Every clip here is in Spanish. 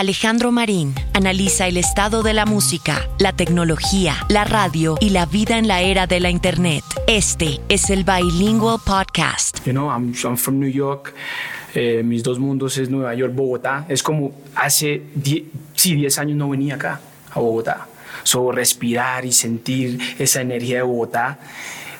Alejandro Marín analiza el estado de la música, la tecnología, la radio y la vida en la era de la Internet. Este es el Bilingual Podcast. You know, I'm, I'm from New York. Eh, mis dos mundos es Nueva York, Bogotá. Es como hace 10 sí, 10 años no venía acá, a Bogotá. So, respirar y sentir esa energía de Bogotá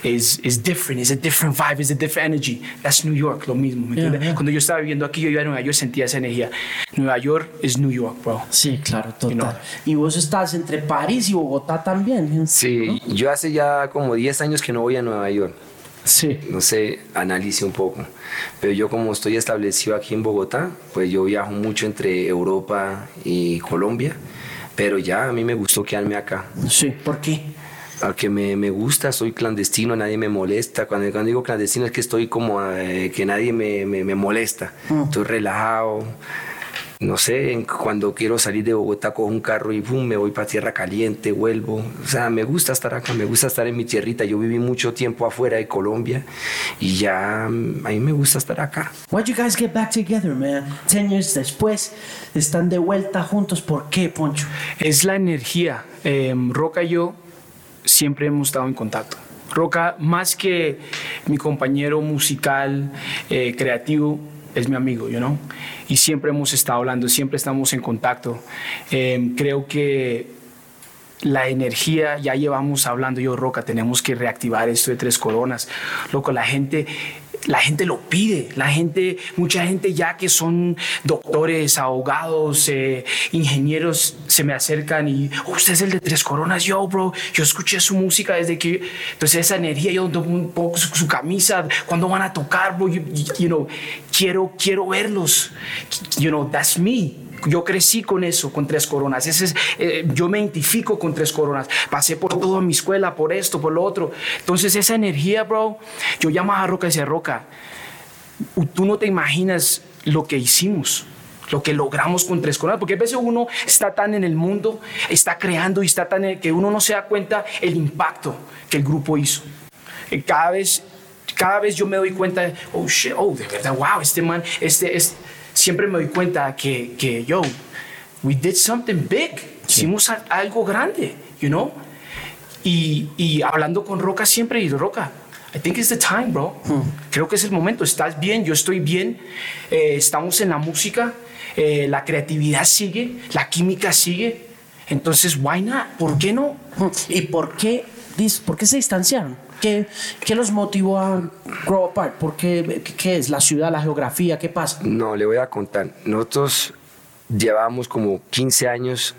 is, is different, it's a different vibe, it's a different energy. That's New York, lo mismo. ¿me Yeah, entiendes? yeah. Cuando yo estaba viviendo aquí, yo iba a Nueva York, sentía esa energía. Nueva York es New York, bro. Sí, claro, total. know. Y vos estás entre París y Bogotá también. Sí, yo hace ya como 10 años que no voy a Nueva York. Sí. No sé, analice un poco. Pero yo como estoy establecido aquí en Bogotá, pues yo viajo mucho entre Europa y Colombia. Pero ya a mí me gustó quedarme acá. Sí, ¿por qué? Al que me, me gusta, soy clandestino, nadie me molesta. Cuando, cuando digo clandestino es que estoy como eh, que nadie me, me- me molesta. Estoy relajado. No sé, en- cuando quiero salir de Bogotá cojo un carro y boom, me voy para tierra caliente, vuelvo. O sea, me gusta estar acá, me gusta estar en mi tierrita. Yo viví mucho tiempo afuera de Colombia y ya mm, a mí me gusta estar acá. Why'd you guys get back together, man? Ten years después, están de vuelta juntos. ¿Por qué, Poncho? Es la energía. Eh, Roca y yo siempre hemos estado en contacto. Roca, más que mi compañero musical, eh, creativo, es mi amigo, you know? Y siempre hemos estado hablando, siempre estamos en contacto. Eh, creo que la energía, ya llevamos hablando yo, Roca, tenemos que reactivar esto de tres coronas. Loco, la gente, la gente lo pide, la gente, mucha gente ya que son doctores, abogados, eh, ingenieros, se me acercan y, usted es el de tres coronas, yo, bro, yo escuché su música desde que, entonces esa energía, yo un poco su, su camisa, cuando van a tocar, bro, you- you know, quiero, quiero verlos, you know, that's me. Yo crecí con eso, con tres coronas. Ese es, eh, yo me identifico con tres coronas. Pasé por toda mi escuela, por esto, por lo otro. Entonces esa energía, bro, yo llamaba a Roca y decía, Roca, tú no te imaginas lo que hicimos, lo que logramos con tres coronas, porque a veces uno está tan en el mundo, está creando y está tan en- que uno no se da cuenta el impacto que el grupo hizo. Cada vez, cada vez yo me doy cuenta, oh shit, oh, de verdad, wow, este man, este es, siempre me doy cuenta que, que yo, we did something big, hicimos a- algo grande, you know? Y, y hablando con Roca siempre, y Roca, I think it's the time, bro. Creo que es el momento. Estás bien, yo estoy bien. eh, estamos en la música, eh, la creatividad sigue, la química sigue. Entonces, why not? ¿Por qué no? ¿Y por qué, por qué se distanciaron? ¿Qué, ¿Qué los motivó a grow apart? ¿Por qué, qué, es? ¿La ciudad, la geografía? ¿Qué pasa? No, le voy a contar. Nosotros llevábamos como 15 años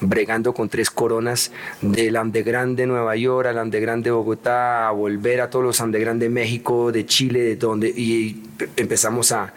bregando con tres coronas del underground de Nueva York al underground de Bogotá, a volver a todos los underground de México, de Chile, de donde, y empezamos a,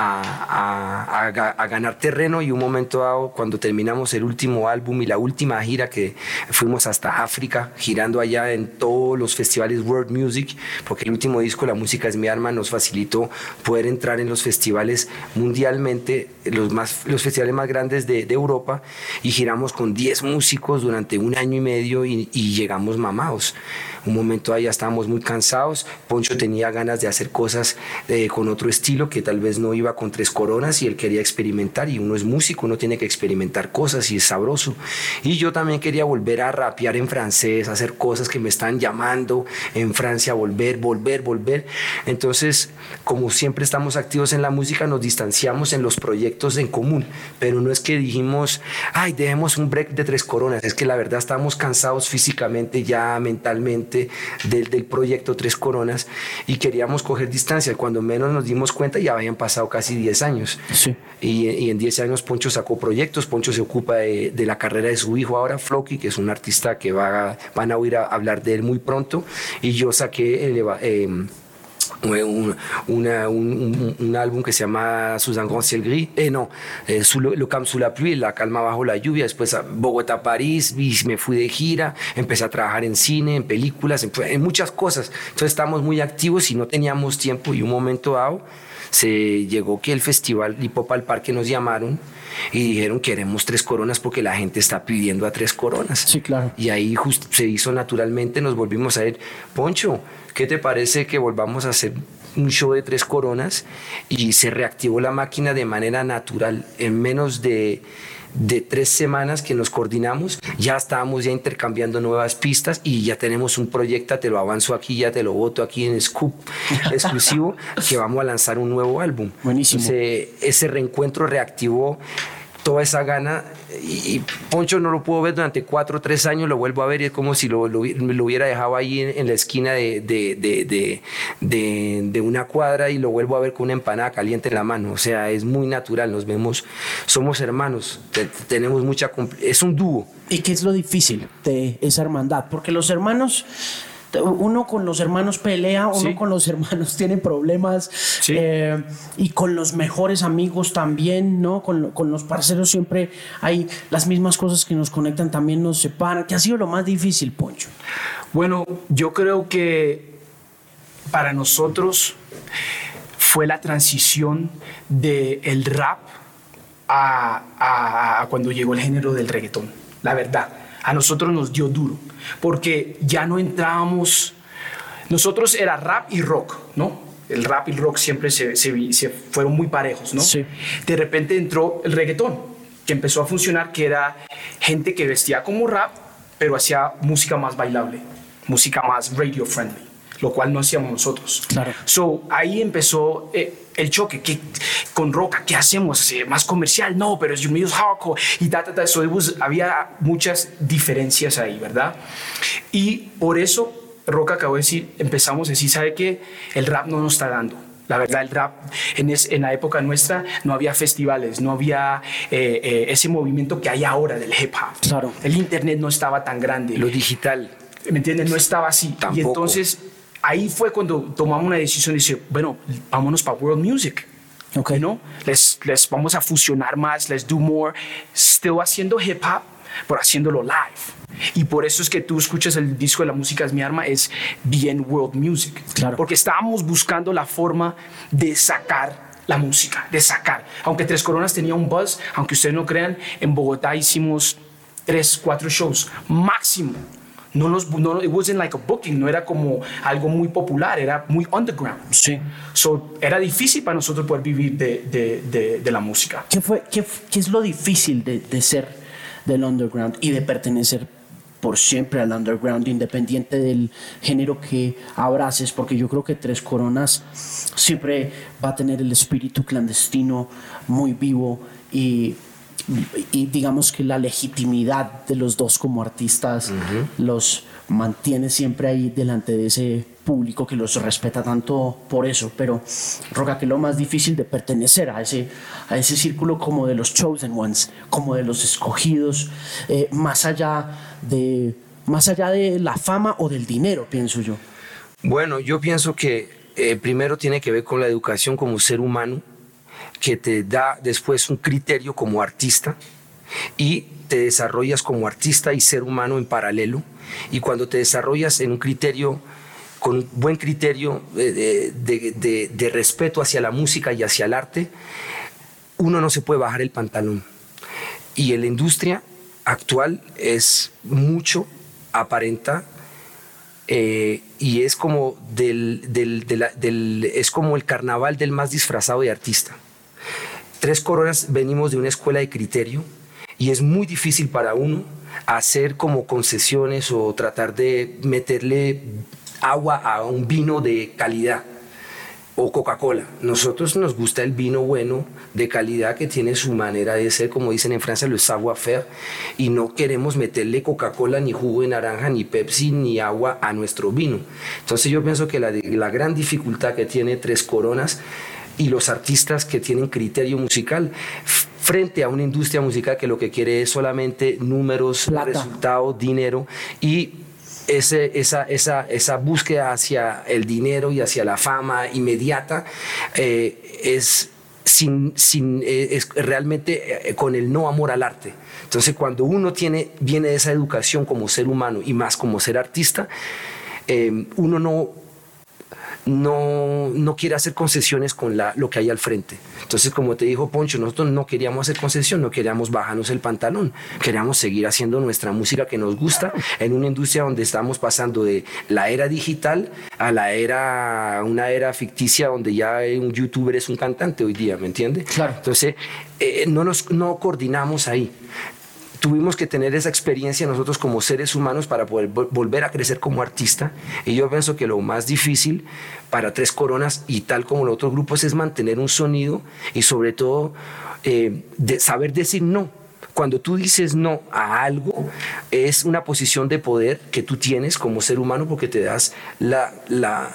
a, a- a ga- a ganar terreno y un momento dado, cuando terminamos el último álbum y la última gira que fuimos hasta África, girando allá en todos los festivales World Music, porque el último disco, La Música es mi arma, nos facilitó poder entrar en los festivales mundialmente, los, más, los festivales más grandes de, de Europa, y giramos con 10 músicos durante un año y medio y, y llegamos mamados. Un momento ahí ya estábamos muy cansados, Poncho tenía ganas de hacer cosas eh, con otro estilo que tal vez no iba con tres coronas y él quería experimentar y uno es músico, uno tiene que experimentar cosas y es sabroso. Y yo también quería volver a rapear en francés, hacer cosas que me están llamando en Francia, volver, volver, volver. Entonces, como siempre estamos activos en la música, nos distanciamos en los proyectos en común, pero no es que dijimos, ay, dejemos un break de tres coronas, es que la verdad estábamos cansados físicamente, ya mentalmente del, del proyecto Tres Coronas y queríamos coger distancia. Cuando menos nos dimos cuenta ya habían pasado casi 10 años. Sí. Y, y en 10 años Poncho sacó proyectos, Poncho se ocupa de, de la carrera de su hijo ahora, Floki, que es un artista que va, van a oír a hablar de él muy pronto, y yo saqué el, em, un, una- un- un- un álbum que se llama Sous un grand ciel gris, eh, no, eh, le calme sous la pluie, La calma bajo la lluvia, después a Bogotá, París, y me fui de gira, empecé a trabajar en cine, en películas, en, en muchas cosas, entonces estábamos muy activos y no teníamos tiempo. Y un momento dado se llegó que el festival Hip al Parque nos llamaron y dijeron queremos tres coronas porque la gente está pidiendo a tres coronas. Sí, claro. Y ahí just- se hizo naturalmente, nos volvimos a ir, Poncho, ¿qué te parece que volvamos a hacer un show de tres coronas y se reactivó la máquina de manera natural. En menos de, de tres semanas que nos coordinamos, ya estábamos ya intercambiando nuevas pistas y ya tenemos un proyecto, te lo avanzo aquí, ya te lo voto aquí en Scoop exclusivo, que vamos a lanzar un nuevo álbum. Buenísimo. Ese, ese reencuentro reactivó toda esa gana y, Poncho no lo puedo ver durante cuatro o tres años, lo vuelvo a ver y es como si lo, lo, hubiera dejado ahí en, la esquina de, una cuadra y lo vuelvo a ver con una empanada caliente en la mano. O sea, es muy natural, nos vemos, somos hermanos, te- tenemos mucha... Es un dúo. ¿Y qué es lo difícil de esa hermandad? Porque los hermanos, uno con los hermanos pelea, uno Sí. con los hermanos tiene problemas, Sí. eh, y con los mejores amigos también, ¿no? Con, con los parceros siempre hay las mismas cosas que nos conectan, también nos separan. ¿Qué ha sido lo más difícil, Poncho? Bueno, yo creo que para nosotros fue la transición del el rap a, a- a cuando llegó el género del reggaetón. La verdad, a nosotros nos dio duro, porque ya no entrábamos, nosotros era rap y rock, ¿no? El rap y el rock siempre se, se vi- se fueron muy parejos, ¿no? Sí. De repente entró el reggaetón, que empezó a funcionar, que era gente que vestía como rap, pero hacía música más bailable, música más radio friendly, lo cual no hacíamos nosotros. Claro. So, ahí empezó eh, el choque que, con Roca, ¿qué hacemos? ¿Más comercial? No, pero es es hardcore y ta, ta, ta. So, was- había muchas diferencias ahí, ¿verdad? Y por eso Roca acabó de decir, empezamos a decir, ¿sabe qué? El rap no nos está dando. La verdad, el rap en, es- en la época nuestra no había festivales, no había eh, eh, ese movimiento que hay ahora del hip hop. Claro. El internet no estaba tan grande. Lo digital. ¿Me entiendes? No estaba así. Tampoco. Y entonces ahí fue cuando tomamos una decisión de decir, bueno, vámonos para world music. Ok. ¿no? Les, les vamos a fusionar más, let's do more, still haciendo hip hop, pero haciéndolo live. Y por eso es que tú escuchas el disco de la música es mi arma, es bien world music. Claro. Porque estábamos buscando la forma de sacar la música, de sacar. Aunque Tres Coronas tenía un buzz, aunque ustedes no crean, en Bogotá hicimos tres, cuatro shows máximo. No nos, no, it wasn't like a booking, no era como algo muy popular, era muy underground. Sí. So, era difícil para nosotros poder vivir de, de, de, de la música. ¿Qué, fue, qué, qué es lo difícil de, de ser del underground y de pertenecer por siempre al underground, independiente del género que abraces? Porque yo creo que Tres Coronas siempre va a tener el espíritu clandestino muy vivo y, y digamos que la legitimidad de los dos como artistas los mantiene siempre ahí delante de ese público que los respeta tanto por eso, pero Roca, que lo más difícil de pertenecer a ese, a ese círculo como de los chosen ones, como de los escogidos, eh, más, allá de, más allá de la fama o del dinero, pienso yo. Bueno, yo pienso que eh, primero tiene que ver con la educación como ser humano, que te da después un criterio como artista y te desarrollas como artista y ser humano en paralelo. Y cuando te desarrollas en un criterio, con buen criterio eh, de, de- de- respeto hacia la música y hacia el arte, uno no se puede bajar el pantalón. Y en la industria actual es mucho, aparenta, eh, y es como, del, del- del- es como el carnaval del más disfrazado de artista. Tres Coronas venimos de una escuela de criterio y es muy difícil para uno hacer como concesiones o tratar de meterle agua a un vino de calidad o Coca-Cola. Nosotros nos gusta el vino bueno, de calidad, que tiene su manera de ser, como dicen en Francia, le savoir-faire, y no queremos meterle Coca-Cola, ni jugo de naranja, ni Pepsi, ni agua a nuestro vino. Entonces yo pienso que la, la gran dificultad que tiene Tres Coronas y los artistas que tienen criterio musical frente a una industria musical que lo que quiere es solamente números, Plata. resultados, dinero y ese- esa, esa, esa búsqueda hacia el dinero y hacia la fama inmediata eh, es, sin, sin, eh, es realmente eh, con el no amor al arte. Entonces, cuando uno tiene, viene de esa educación como ser humano y más como ser artista, eh, uno no no, no quiere hacer concesiones con la, lo que hay al frente. Entonces, como te dijo Poncho, nosotros no queríamos hacer concesión, no queríamos bajarnos el pantalón, queríamos seguir haciendo nuestra música que nos gusta en una industria donde estamos pasando de la era digital a la era, una era ficticia donde ya un youtuber es un cantante hoy día, ¿me entiendes? Claro. Entonces, eh, no nos no coordinamos ahí tuvimos que tener esa experiencia nosotros como seres humanos para poder volver a crecer como artista. Y yo pienso que lo más difícil para Tres Coronas y tal como los otros grupos es mantener un sonido y sobre todo eh, de saber decir no. Cuando tú dices no a algo, es una posición de poder que tú tienes como ser humano porque te das la, la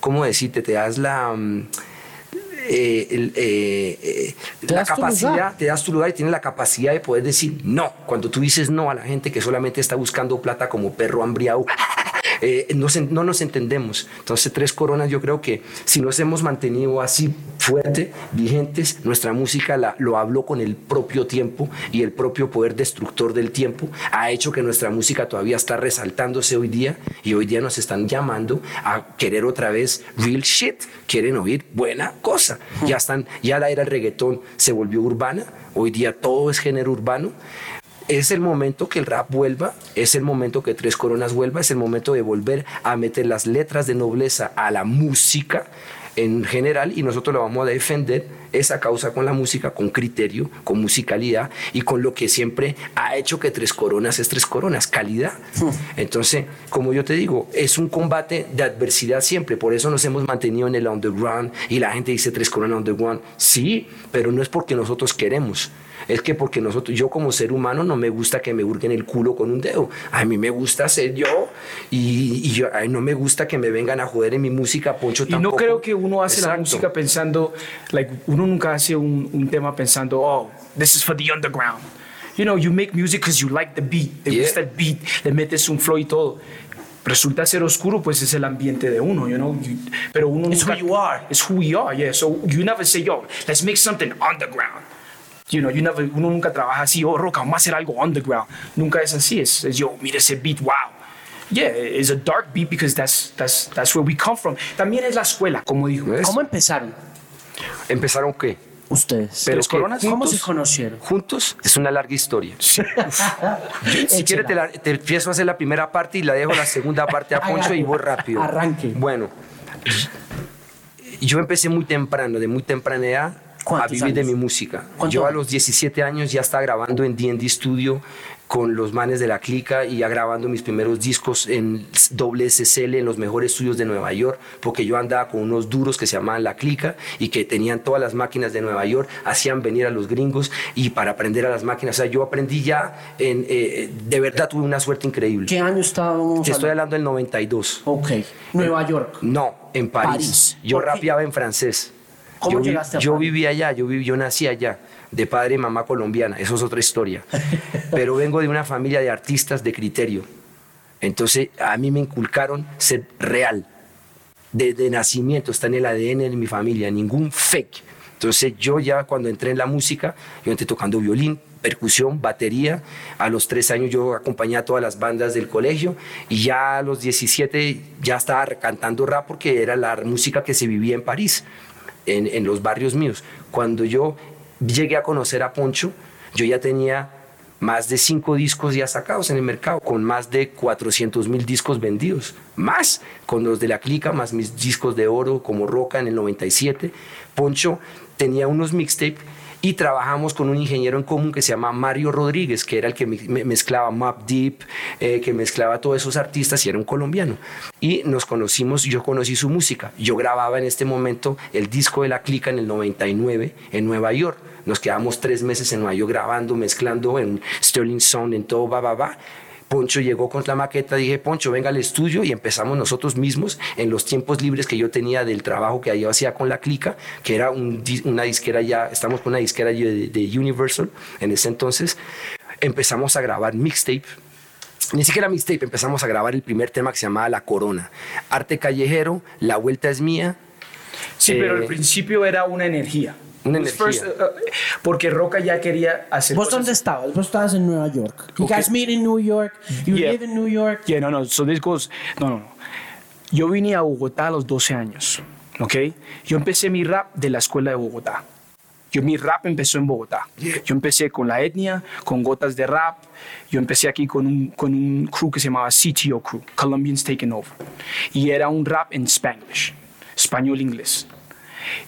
¿cómo decirte? Te das la... Mm, eh, eh, la capacidad, te das tu lugar y tienes la capacidad de poder decir no. Cuando tú dices no a la gente que solamente está buscando plata como perro hambriado, no, no, nos entendemos. Entonces, Tres Coronas, yo creo que si nos hemos mantenido así fuerte, vigentes, nuestra música la, lo habló con el propio tiempo y el propio poder destructor del tiempo ha hecho que nuestra música todavía está resaltándose hoy día y hoy día nos están llamando a querer otra vez real shit, quieren oír buena cosa. Ya están, ya la era reggaetón se volvió urbana, hoy día todo es género urbano es el momento que el rap vuelva, es el momento que Tres Coronas vuelva, es el momento de volver a meter las letras de nobleza a la música en general y nosotros lo vamos a defender esa causa con la música, con criterio, con musicalidad y con lo que siempre ha hecho que Tres Coronas es Tres Coronas, calidad. Entonces, como yo te digo, es un combate de adversidad siempre, por eso nos hemos mantenido en el underground y la gente dice Tres Coronas underground, sí, pero no es porque nosotros queremos es que porque nosotros, yo como ser humano no me gusta que me hurguen el culo con un dedo. A mí me gusta ser yo y, yo, a no me gusta que me vengan a joder en mi música, Poncho tampoco. Y no creo que uno hace la música pensando, like, uno nunca hace un, un tema pensando, oh, this is for the underground. You know, you make music because you like the beat, te gusta el beat, le metes un flow y todo resulta ser oscuro, pues es el ambiente de uno, you know. pero uno it's nunca, who you are. It's who we are, yeah. So you never say, yo, let's make something underground. You know, uno nunca trabaja así, oh, Roca, vamos a hacer algo underground. Nunca es así, es, es yo, mire ese beat, wow. Yeah, it's a dark beat because that's, that's, that's where we come from. También es la escuela, como dijo. ¿Cómo empezaron? ¿Empezaron qué? Ustedes. Pero coronas, ¿Cómo se conocieron? Juntos es una larga historia. si quieres, te, te, empiezo a hacer la primera parte y la dejo la segunda parte a Poncho y voy rápido. Arranque. Bueno, yo empecé muy temprano, de muy temprana edad a vivir de mi música. Yo a los 17 años ya estaba grabando en D&D Studio con los manes de la clica y ya grabando mis primeros discos en SSL en los mejores estudios de Nueva York, porque yo andaba con unos duros que se llamaban la clica y que tenían todas las máquinas de Nueva York, hacían venir a los gringos y para aprender a las máquinas, o sea, yo aprendí ya, en, eh, de verdad tuve una suerte increíble. ¿Qué año estábamos? Estoy hablando del 92. Ok, Nueva York. No, en París. Yo rapeaba en francés yo, yo viví allá, yo, viví, yo nací allá, de padre y mamá colombiana, eso es otra historia. Pero vengo de una familia de artistas de criterio. Entonces a mí me inculcaron ser real. Desde nacimiento está en el ADN de mi familia, ningún fake. Entonces yo ya cuando entré en la música, yo entré tocando violín, percusión, batería. A los tres años yo acompañé a todas las bandas del colegio y ya a los 17 ya estaba cantando rap porque era la música que se vivía en París en, los barrios míos. Cuando yo llegué a conocer a Poncho, yo ya tenía más de cinco discos ya sacados en el mercado, con más de 400 mil discos vendidos, más con los de la clica, más mis discos de oro como Roca en el 97. Poncho tenía unos mixtapes y trabajamos con un ingeniero en común que se llama Mario Rodríguez, que era el que mezclaba Map Deep, eh, que mezclaba todos esos artistas y era un colombiano. Y nos conocimos, yo conocí su música. Yo grababa en este momento el disco de La Clica en el 99 en Nueva York. Nos quedamos tres meses en Nueva York grabando, mezclando en Sterling Sound, en todo, va, va, va. Poncho llegó con la maqueta, dije, Poncho, venga al estudio y empezamos nosotros mismos en los tiempos libres que yo tenía del trabajo que yo hacía con la clica, que era una disquera ya, estamos con una disquera de, de Universal en ese entonces, empezamos a grabar mixtape ni siquiera mixtape, empezamos a grabar el primer tema que se llamaba La Corona. Arte callejero, La Vuelta es Mía. Sí, pero al eh, principio era una energía. Una energía. Uh, uh, porque Roca ya quería hacer. ¿Vos dónde estabas? Vos estabas en Nueva York. You guys meet in New York. You live in New York. Yeah, no, no. So this goes. No, no, no. yo vine a Bogotá a los 12 años, ¿ok? Yo empecé mi rap de la escuela de Bogotá. Yo, mi rap empezó en Bogotá. Yo empecé con la etnia, con gotas de rap. Yo empecé aquí con un, con un crew que se llamaba CTO Crew, Colombians Taking Over. Y era un rap en Spanglish, español-inglés.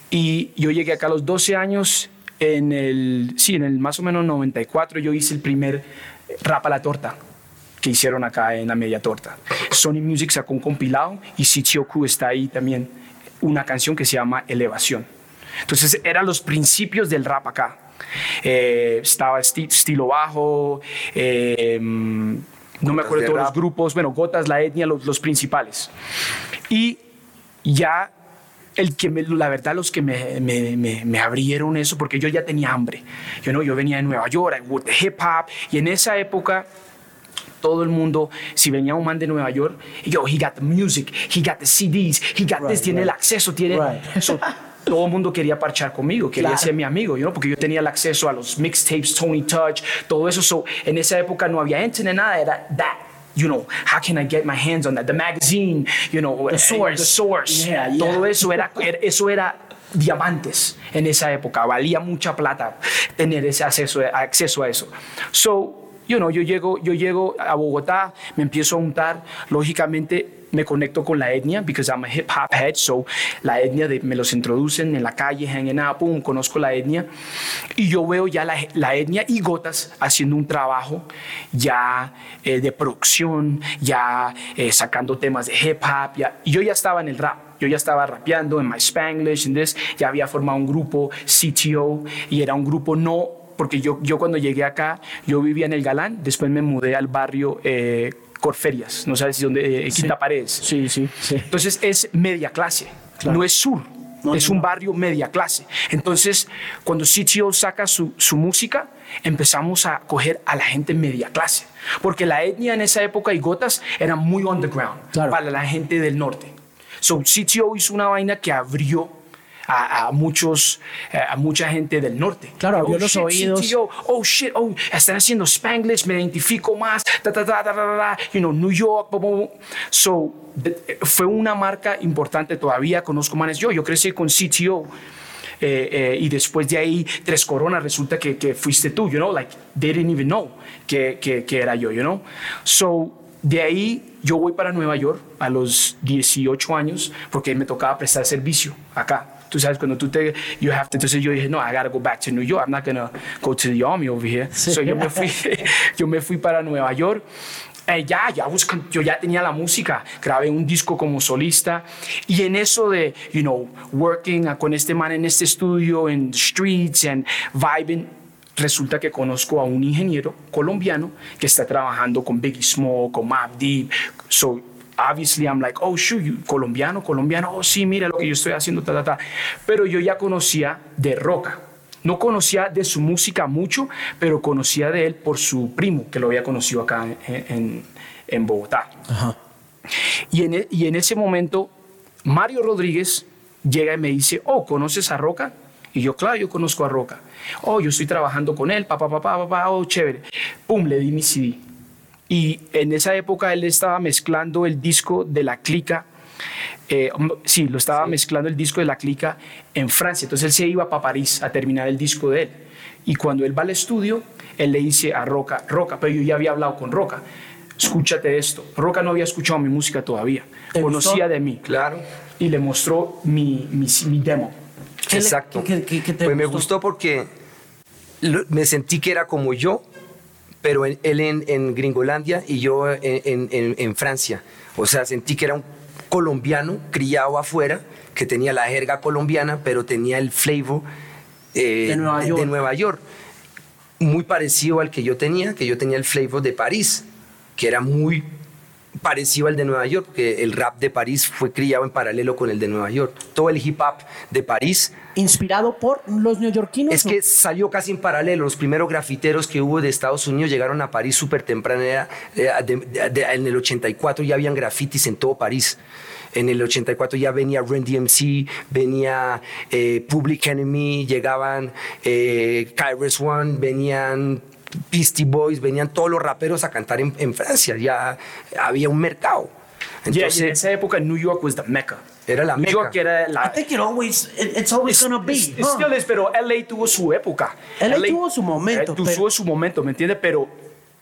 Y yo llegué acá a los 12 años, en el, sí, en el más o menos 94 yo hice el primer rap a la torta que hicieron acá en la media torta. Sony Music sacó un compilado y Crew está ahí también, una canción que se llama Elevación. Entonces eran los principios del rap acá. Eh, estaba estilo bajo, eh, no me acuerdo de todos los grupos, bueno, Gotas, la etnia, los, los principales. Y ya el que me, la verdad los que me, me, me, abrieron eso porque yo ya tenía hambre yo no yo venía de Nueva York de hip hop y en esa época todo el mundo, si venía un man de Nueva York, yo, he got the music, he got the CDs, he got this, tiene el acceso, tiene eso todo el mundo quería parchar conmigo, quería ser mi amigo, you porque yo tenía el acceso a los mixtapes, Tony Touch, todo eso. So, en esa época no había internet, nada, era that. You know, how can I get my hands on that? The magazine, you know, the source, the source. Todo eso era, eso era diamantes en esa época. Valía mucha plata tener ese acceso, acceso a eso. So, you know, yo llego, yo llego a Bogotá, me empiezo a untar, lógicamente me conecto con la etnia, because I'm a hip hop head, so la etnia de, me los introducen en la calle, hanging out, pum, conozco la etnia, y yo veo ya la, la etnia y Gotas haciendo un trabajo ya eh, de producción, ya eh, sacando temas de hip hop, ya, y yo ya estaba en el rap. Yo ya estaba rapeando en My Spanglish, en this, ya había formado un grupo CTO y era un grupo no porque yo, yo cuando llegué acá, yo vivía en el Galán, después me mudé al barrio eh, Corferias, no sabes dónde, eh, Quinta Paredes. Sí, sí, sí. Entonces es media clase, no es sur. es un barrio media clase. Entonces, cuando CTO saca su, su, música, empezamos a coger a la gente media clase. Porque la etnia en esa época y Gotas era muy underground para la gente del norte. So, CTO hizo una vaina que abrió a, muchos, eh, a mucha gente del norte. Claro, abrió oh, los oídos. oh shit, oh, están haciendo Spanglish, me identifico más, ta, ta, ta, ta, you know, New York, so fue una marca importante todavía, conozco manes, yo, yo crecí con CTO. Eh, eh, y después de ahí, Tres Coronas, resulta que, que, fuiste tú, you know, like, they didn't even know que, que, que era yo, you know. So, de ahí yo voy para Nueva York a los 18 años porque me tocaba prestar servicio acá. Tú sabes, cuando tú te, you have to, entonces yo dije, no, I gotta go back to New York. I'm not gonna go to the army over here. So yo me fui, yo me fui para Nueva York. Eh, ya, ya yo ya tenía la música, grabé un disco como solista y en eso de, you know, working con este man en este estudio, en streets and vibing, resulta que conozco a un ingeniero colombiano que está trabajando con Biggie Smoke, con Map Deep, so obviously I'm like, oh, shoot, colombiano, colombiano, oh, sí, mira lo que yo estoy haciendo, ta, ta, ta. Pero yo ya conocía de Roca. No conocía de su música mucho, pero conocía de él por su primo, que lo había conocido acá en, en, Bogotá. Y, en, e, y en ese momento, Mario Rodríguez llega y me dice, oh, ¿conoces a Roca? Y yo, claro, yo conozco a Roca. Oh, yo estoy trabajando con él, papá, papá, papá, oh, chévere. Pum, le di mi CD. Y en esa época él estaba mezclando el disco de la clica. Eh, sí, lo estaba mezclando el disco de la clica en Francia. Entonces él se iba para París a terminar el disco de él. Y cuando él va al estudio, él le dice a Roca, Roca, pero yo ya había hablado con Roca. Escúchate esto. Roca no había escuchado mi música todavía. Conocía de mí. Claro. Y le mostró mi, mi, mi demo. Exacto. pues me gustó porque me sentí que era como yo, pero él en, Gringolandia y yo en, Francia. O sea, sentí que era un colombiano criado afuera, que tenía la jerga colombiana, pero tenía el flavor eh, de, Nueva York. Muy parecido al que yo tenía, que yo tenía el flavor de París, que era muy parecido al de Nueva York, que el rap de París fue criado en paralelo con el de Nueva York. Todo el hip hop de París. ¿Inspirado por los neoyorquinos? Es que salió casi en paralelo. Los primeros grafiteros que hubo de Estados Unidos llegaron a París súper temprano. en el 84 ya habían grafitis en todo París. En el 84 ya venía Run DMC, venía eh, Public Enemy, llegaban eh, Kairos One, venían Beastie Boys, venían todos los raperos a cantar en, Francia, ya había un mercado. Yeah, Entonces, y en esa época New York was the mecca. Era la New meca. York era I la... think it always, it- it's always gonna be. It huh? still is, pero LA tuvo su época. LA tuvo su momento, eh, tuvo pero- su momento, ¿me entiendes? Pero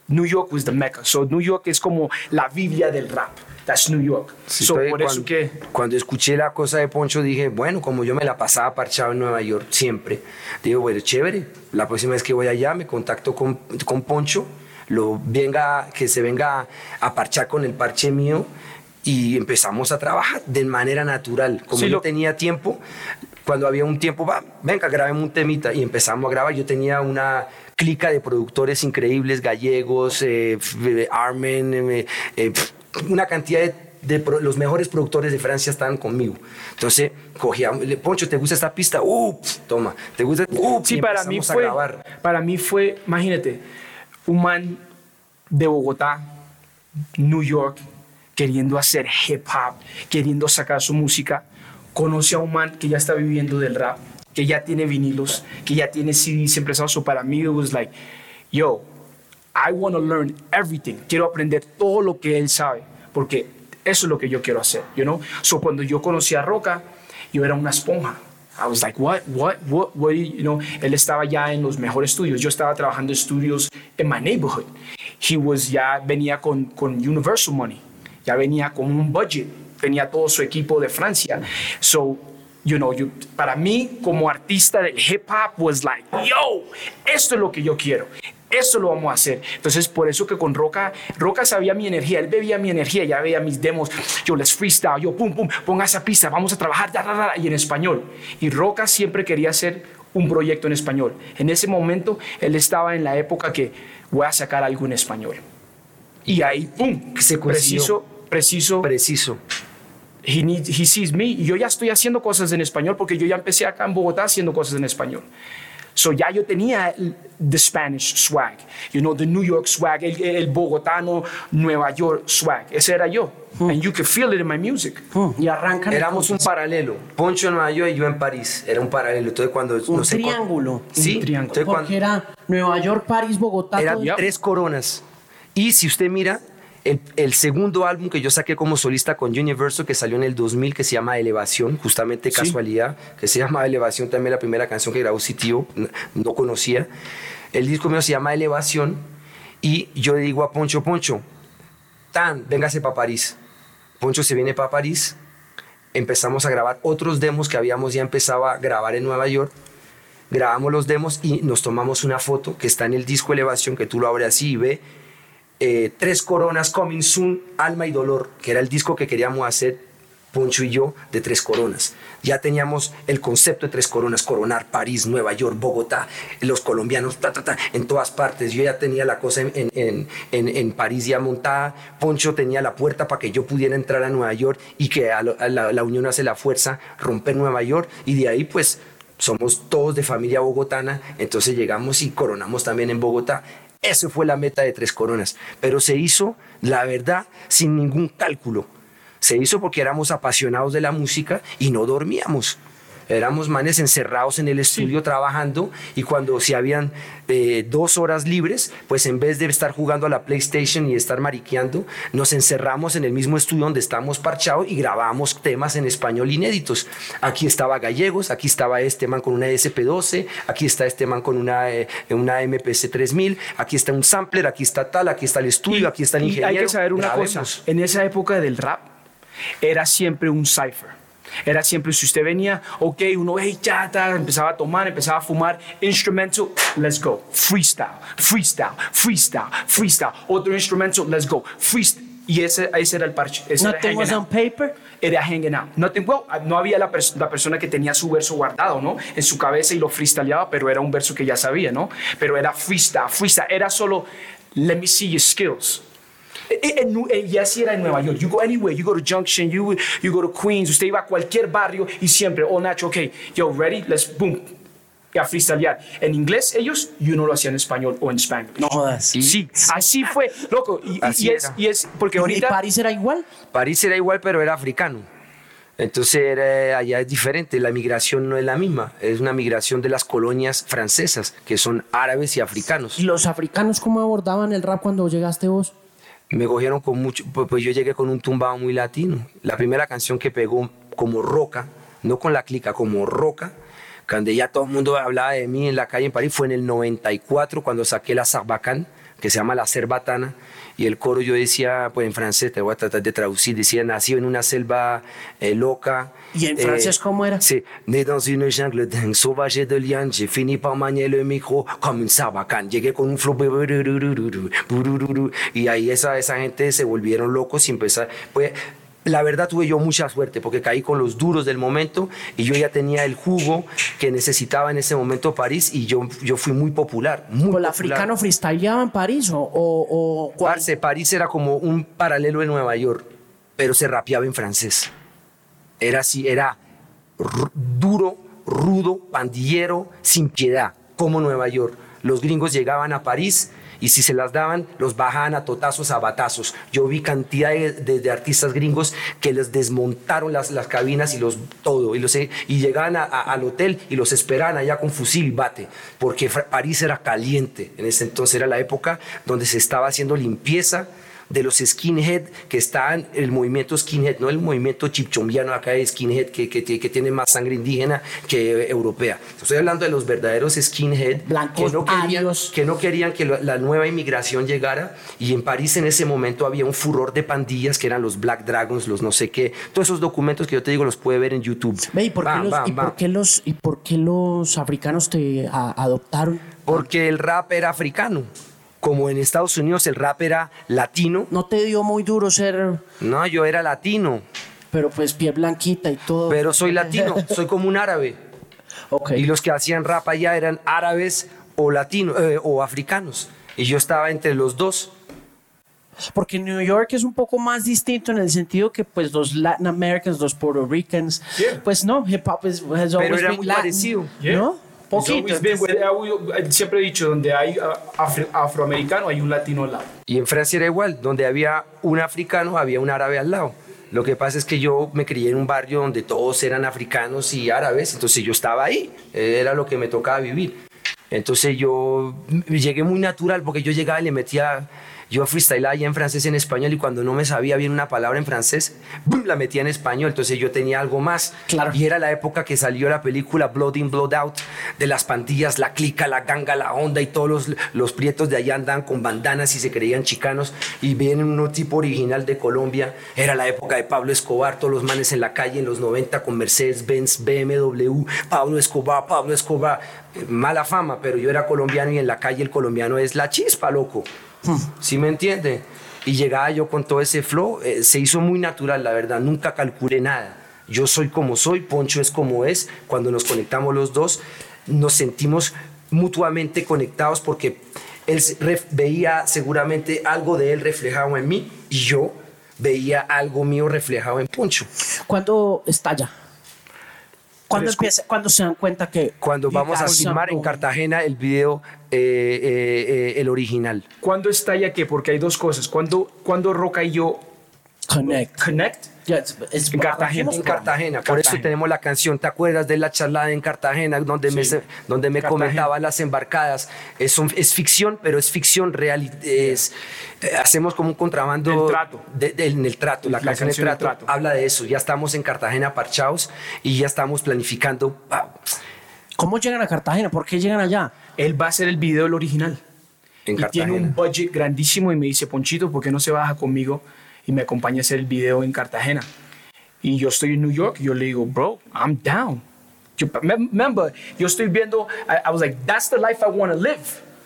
New York was the mecca. So New York es como la Biblia del rap. That's New York. Sí, so por eso cuando, que... cuando escuché la cosa de Poncho dije, bueno, como yo me la pasaba parchado en Nueva York siempre, digo, bueno, chévere, la próxima vez que voy allá me contacto con, con Poncho, lo venga, que se venga a parchar con el parche mío y empezamos a trabajar de manera natural. Como Sí, yo lo- tenía tiempo, cuando había un tiempo, va, venga, grabemos un temita y empezamos a grabar. Yo tenía una clica de productores increíbles, gallegos, eh, Armen, eh, eh, una cantidad de, de pro- los mejores productores de Francia estaban conmigo. Entonces, cogíamos, le- Poncho, ¿te gusta esta pista? Uh, toma, ¿te gusta? Uh, Sí, y para mí empezamos a fue, grabar. para mí fue, imagínate, un man de Bogotá, New York, queriendo hacer hip hop, queriendo sacar su música, conoce a un man que ya está viviendo del rap, que ya tiene vinilos, que ya tiene CDs empezados. So para mí it was like, yo, I want to learn everything. Quiero aprender todo lo que él sabe, porque eso es lo que yo quiero hacer, you know? So cuando yo conocí a Roca, yo era una esponja. I was like, what, what, what, what, you know? Él estaba ya en los mejores estudios. Yo estaba trabajando estudios en my neighborhood. He was ya venía con, con Universal Money. Ya venía con un budget. Tenía todo su equipo de Francia. So, you know, you- para mí como artista del hip hop was like, yo, esto es lo que yo quiero. Esto lo vamos a hacer. Entonces, por eso que con Roca, Roca sabía mi energía, él bebía mi energía, ya veía mis demos, yo les freestyle, yo pum, pum, ponga esa pista, vamos a trabajar, da, da, da, y en español. Y Roca siempre quería hacer un proyecto en español. En ese momento, él estaba en la época que voy a sacar algo en español. Y ahí, pum, Se preciso, preciso, Preciso. he, needs, he sees me. Y yo ya estoy haciendo cosas en español porque yo ya empecé acá en Bogotá haciendo cosas en español. So ya yo tenía el the Spanish swag, you know, the New York swag, el, el bogotano, Nueva York swag. Ese era yo. And you can feel it in my music. Hmm, Y arrancan Éramos un paralelo. Poncho en Nueva York y yo en París. Era un paralelo. Entonces, cuando Un encon- triángulo. Sí, Un triángulo. entonces, cuando- Porque era Nueva York, París, Bogotá. Eran tres coronas. Y si usted mira, el, el segundo álbum que yo saqué como solista con Universal, que salió en el 2000, que se llama Elevación, justamente casualidad, que se llama Elevación, también la primera canción que grabó Sitio, no, no conocía. El disco mío se llama Elevación y yo le digo a Poncho, Poncho, tan, véngase para París. Poncho se viene para París, empezamos a grabar otros demos que habíamos ya empezado a grabar en Nueva York grabamos los demos y nos tomamos una foto que está en el disco Elevación, que tú lo abres así y ve eh, Tres Coronas, Coming Soon, Alma y Dolor, que era el disco que queríamos hacer Poncho y yo de Tres Coronas. Ya teníamos el concepto de Tres Coronas, coronar París, Nueva York, Bogotá, los colombianos, ta, ta, ta, en todas partes. Yo ya tenía la cosa en, en- en- en- París ya montada. Poncho tenía la puerta para que yo pudiera entrar a Nueva York y que a lo- a la, la unión hace la fuerza, romper Nueva York. Y de ahí pues somos todos de familia bogotana, entonces llegamos y coronamos también en Bogotá. Eso fue la meta de Tres Coronas, pero se hizo, la verdad, sin ningún cálculo. Se hizo porque éramos apasionados de la música y no dormíamos. Éramos manes encerrados en el estudio trabajando y cuando se habían eh, dos horas libres, pues en vez de estar jugando a la PlayStation y estar mariqueando, nos encerramos en el mismo estudio donde estábamos parchados y grabábamos temas en español inéditos. Aquí estaba Gallegos, aquí estaba este man con una SP12, aquí está este man con una, eh, una MPC 3000, aquí está un sampler, aquí está tal, aquí está el estudio, aquí está el y ingeniero. hay que saber una Grabemos. cosa, en esa época del rap era siempre un cipher. Era siempre, si usted venía, ok, uno, hey, ya, empezaba a tomar, empezaba a fumar, instrumental, let's go, freestyle, freestyle, freestyle, freestyle, otro instrumental, let's go, freestyle. Y ese, ese era el parche. ese era Nothing was on paper. Era hanging out. Nothing, well, no había la, pers- la persona que tenía su verso guardado, ¿no? En su cabeza y lo freestyleaba, pero era un verso que ya sabía, ¿no? Pero era freestyle, freestyle. Era solo, let me see your skills. Y así era en Nueva York. You go anywhere, you go to Junction, you, you go to Queens, usted iba a cualquier barrio y siempre, all natural, ok, yo, ready, let's, boom, y a freestylear. En inglés, ellos, y uno lo hacía en español o en Spanglish. No jodas. Sí, así fue, loco. Y, y- Así y es, era. y es, porque ¿Y ahorita... París era igual? París era igual, pero era africano. Entonces era- allá es diferente, la migración no es la misma, es una migración de las colonias francesas, que son árabes y africanos. ¿Y los africanos cómo abordaban el rap cuando llegaste vos? Me cogieron con mucho, pues, pues yo llegué con un tumbado muy latino. La primera canción que pegó como roca, no con la clica, como roca, cuando ya todo el mundo hablaba de mí en la calle en París, fue en el 94 cuando saqué la Sarbacán, que se llama La Cerbatana, y el coro yo decía, pues en francés, te voy a tratar de traducir, decía, nacido en una selva eh, loca. ¿Y en francés cómo era? Sí, né dans une jungle dingue, sauvage de liane, j'ai fini par manier le micro comme un sabacán. Llegué con un flow, y ahí esa, esa gente se volvieron locos y empezar, pues la verdad tuve yo mucha suerte porque caí con los duros del momento y yo ya tenía el jugo que necesitaba en ese momento París y yo, yo fui muy popular. Muy ¿Con el africano freestyleaba en París o, o, o Parce, París era como un paralelo de Nueva York, pero se rapeaba en francés. Era así, era duro, rudo, pandillero, sin piedad, como Nueva York. Los gringos llegaban a París y si se las daban, los bajaban a totazos, a batazos. Yo vi cantidad de, artistas gringos que les desmontaron las, las cabinas y los todo, y, los, y llegaban al hotel y los esperaban allá con fusil y bate, porque París era caliente. En ese entonces era la época donde se estaba haciendo limpieza de los skinhead que están, el movimiento skinhead, no el movimiento chipchombiano acá de skinhead que, que, que, tiene más sangre indígena que europea. Estoy hablando de los verdaderos skinhead Blancos, que, no querían, que no querían que la nueva inmigración llegara y en París en ese momento había un furor de pandillas que eran los Black Dragons, los no sé qué, todos esos documentos que yo te digo los puede ver en YouTube. ¿y, por qué los, ¿y, por qué los, ¿y por qué los africanos te adoptaron? Porque el rap era africano como en Estados Unidos el rap era latino. ¿No te dio muy duro ser...? No, yo era latino. Pero pues piel blanquita y todo. Pero soy latino, soy como un árabe. Okay. Y los que hacían rap allá eran árabes o latinos eh, o africanos. Y yo estaba entre los dos. Porque New York es un poco más distinto en el sentido que pues los Latin Americans, los Puerto Ricans, pues no, hip hop es Pero era muy parecido. ¿no? Poquito. siempre he dicho, donde hay afroamericano, hay un latino al lado. Y en Francia era igual, donde había un africano, había un árabe al lado. Lo que pasa es que yo me crié en un barrio donde todos eran africanos y árabes, entonces yo estaba ahí, era lo que me tocaba vivir. Entonces yo llegué muy natural porque yo llegaba y le metía yo freestyle ahí en francés en español y cuando no me sabía bien una palabra en francés, ¡bum! la metía en español. Entonces yo tenía algo más. Claro. Y era la época que salió la película Blood In, Blood Out, de las pandillas, la clica, la ganga, la onda y todos los, los prietos de allá andaban con bandanas y se creían chicanos. Y viene un tipo original de Colombia. Era la época de Pablo Escobar, todos los manes en la calle en los 90 con Mercedes, Benz, BMW, Pablo Escobar, Pablo Escobar. Mala fama, pero yo era colombiano y en la calle el colombiano es la chispa, loco. ¿Sí me entiende? Y llegaba yo con todo ese flow, eh, se hizo muy natural, la verdad, nunca calculé nada. Yo soy como soy, Poncho es como es. Cuando nos conectamos los dos, nos sentimos mutuamente conectados porque él veía seguramente algo de él reflejado en mí y yo veía algo mío reflejado en Poncho. ¿Cuándo estalla? ¿Cuándo, empieza, ¿Cuándo se dan cuenta que.? Cuando vamos a filmar en Cartagena el video, eh, eh, eh, el original. ¿Cuándo estalla qué? Porque hay dos cosas. ¿Cuándo, cuando Roca y yo. Connect. Connect. en Cartagena. En Cartagena. Por eso tenemos la canción. ¿Te acuerdas de la charla en Cartagena donde me, donde me comentaba las embarcadas? Es, es ficción, pero es ficción real. Es, hacemos como un contrabando. El trato. en el trato. La, canción, el trato, habla de eso. Ya estamos en Cartagena parchados y ya estamos planificando. Ah, ¿Cómo llegan a Cartagena? ¿Por qué llegan allá? Él va a hacer el video el original. En y Cartagena. tiene un budget grandísimo y me dice, Ponchito, ¿por qué no se baja conmigo y me acompaña a hacer el video en Cartagena? Y yo estoy en New York y yo le digo, bro, I'm down. Yo, remember, yo estoy viendo, I, I was like, that's the life I want to live.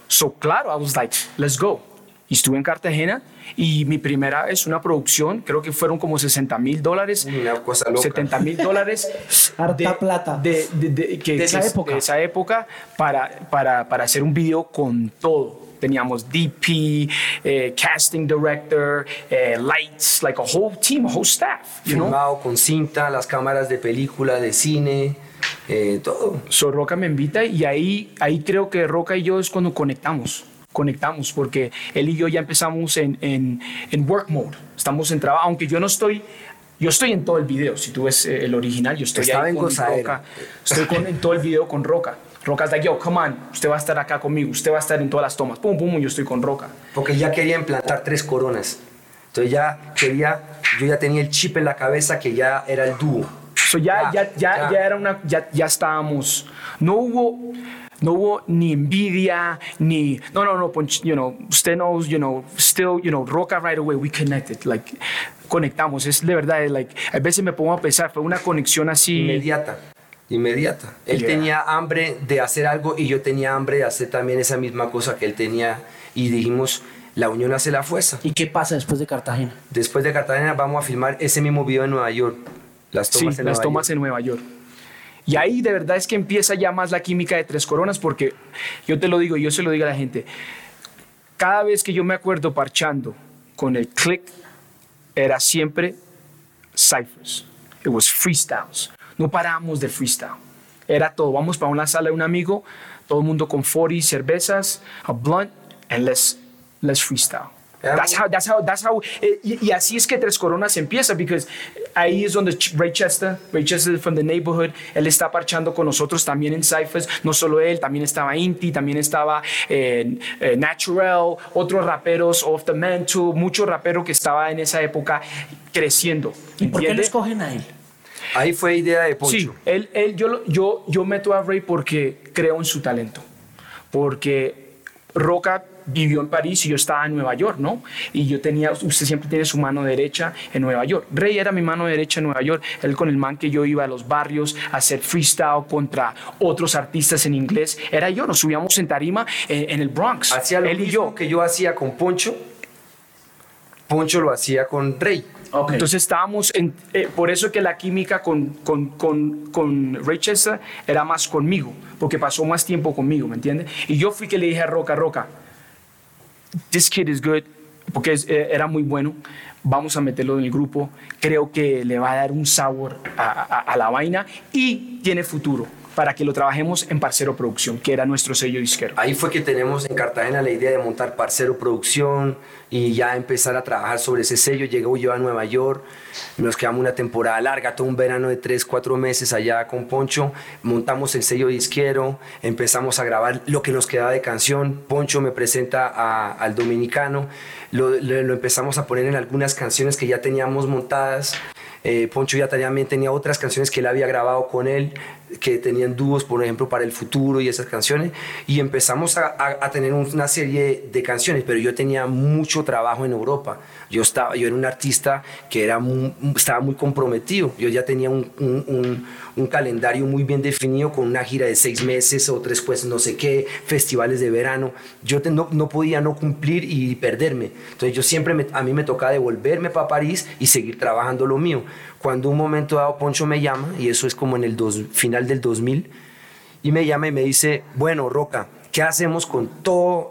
So, claro, I was like, let's go. Y estuve en Cartagena y mi primera es una producción, creo que fueron como 60 mil dólares. Una cosa loca. 70 mil dólares. Harta plata. De, de, de, que, De esa que- época. de esa época para, para, para hacer un video con todo. Teníamos DP, eh, casting director, eh, lights, like a whole team, a whole staff, you know? Filmado con cinta, las cámaras de película, de cine, eh, todo. So Roca me invita y ahí, ahí creo que Roca y yo es cuando conectamos. Conectamos porque él y yo ya empezamos en, en, en work mode. Estamos en trabajo, aunque yo no estoy. Yo estoy en todo el video. Si tú ves eh, el original, yo estoy ahí con. Roca. Estoy con- en todo el video con Roca. Roca está like, yo, come on, usted va a estar acá conmigo, usted va a estar en todas las tomas. Pum, pum, yo estoy con Roca. Porque ya quería implantar tres coronas. Entonces ya quería, yo ya tenía el chip en la cabeza que ya era el dúo. So ya, ya, Ya, ya, ya. era una, ya, ya estábamos, no hubo, no hubo ni envidia, ni, no, no, no, you know, usted knows, you know, still, you know, Roca right away, we connected, like, conectamos, es de verdad, like, a veces me pongo a pensar, fue una conexión así, Inmediata, inmediata. Él Yeah. tenía hambre de hacer algo y yo tenía hambre de hacer también esa misma cosa que él tenía y dijimos, la unión hace la fuerza. ¿Y qué pasa después de Cartagena? Después de Cartagena vamos a filmar ese mismo video en Nueva York. Las sí, tomas en las Nueva tomas York. en Nueva York. Y ahí de verdad es que empieza ya más la química de Tres Coronas, porque yo te lo digo, yo se lo digo a la gente, cada vez que yo me acuerdo parchando con el click, era siempre ciphers. It was freestyles. No parábamos de freestyle. Era todo. Vamos para una sala de un amigo, todo el mundo con 40 cervezas, a blunt, and let's, let's freestyle. That's how, that's how, that's how, eh, y, y así es que Tres Coronas empieza, porque ahí es donde Ray Chester, Ray Chester from the neighborhood, él está parchando con nosotros también en Cyphers, no solo él, también estaba Inti, también estaba eh, eh, Natural, otros raperos, Off the Mantle, mucho rapero que estaba en esa época creciendo. ¿Y por qué lo escogen a él? Ahí fue idea de Poncho. Sí, él, él, yo, yo, yo meto a Ray porque creo en su talento. Porque Roca vivió en París y yo estaba en Nueva York, ¿no? Y yo tenía, usted siempre tiene su mano derecha en Nueva York. Rey era mi mano derecha en Nueva York. Él con el man que yo iba a los barrios a hacer freestyle contra otros artistas en inglés. Era yo, nos subíamos en tarima en, en el Bronx. Hacía lo él y mismo yo. que yo hacía con Poncho. Poncho lo hacía con Rey. Ok. Entonces estábamos, en, eh, por eso que la química con, con, con, con Ray Chester era más conmigo, porque pasó más tiempo conmigo, ¿me entiendes? Y yo fui que le dije a Roca, Roca, this kid is good, porque es- eh, era muy bueno, vamos a meterlo en el grupo, creo que le va a dar un sabor a, a- a la vaina y tiene futuro para que lo trabajemos en Parcero Producción, que era nuestro sello disquero. Ahí fue que tenemos en Cartagena la idea de montar Parcero Producción y ya empezar a trabajar sobre ese sello. Llegó yo a Nueva York, nos quedamos una temporada larga, todo un verano de 3, 4 meses allá con Poncho. Montamos el sello disquero, empezamos a grabar lo que nos quedaba de canción. Poncho me presenta al dominicano, lo empezamos a poner en algunas canciones que ya teníamos montadas. Eh, Poncho ya también tenía otras canciones que él había grabado con él, que tenían dúos, por ejemplo, para el futuro y esas canciones. Y empezamos a, tener una serie de canciones, pero yo tenía mucho trabajo en Europa. Yo, estaba, yo era un artista que era estaba muy comprometido. Yo ya tenía un, calendario muy bien definido con una gira de seis meses, otros pues no sé qué, festivales de verano. Yo no, no podía no cumplir y perderme. Entonces yo siempre, a mí me tocaba devolverme para París y seguir trabajando lo mío. Cuando un momento dado Poncho me llama, y eso es como en el dos- final del 2000, y me llama y me dice, bueno, Roca, ¿qué hacemos con todos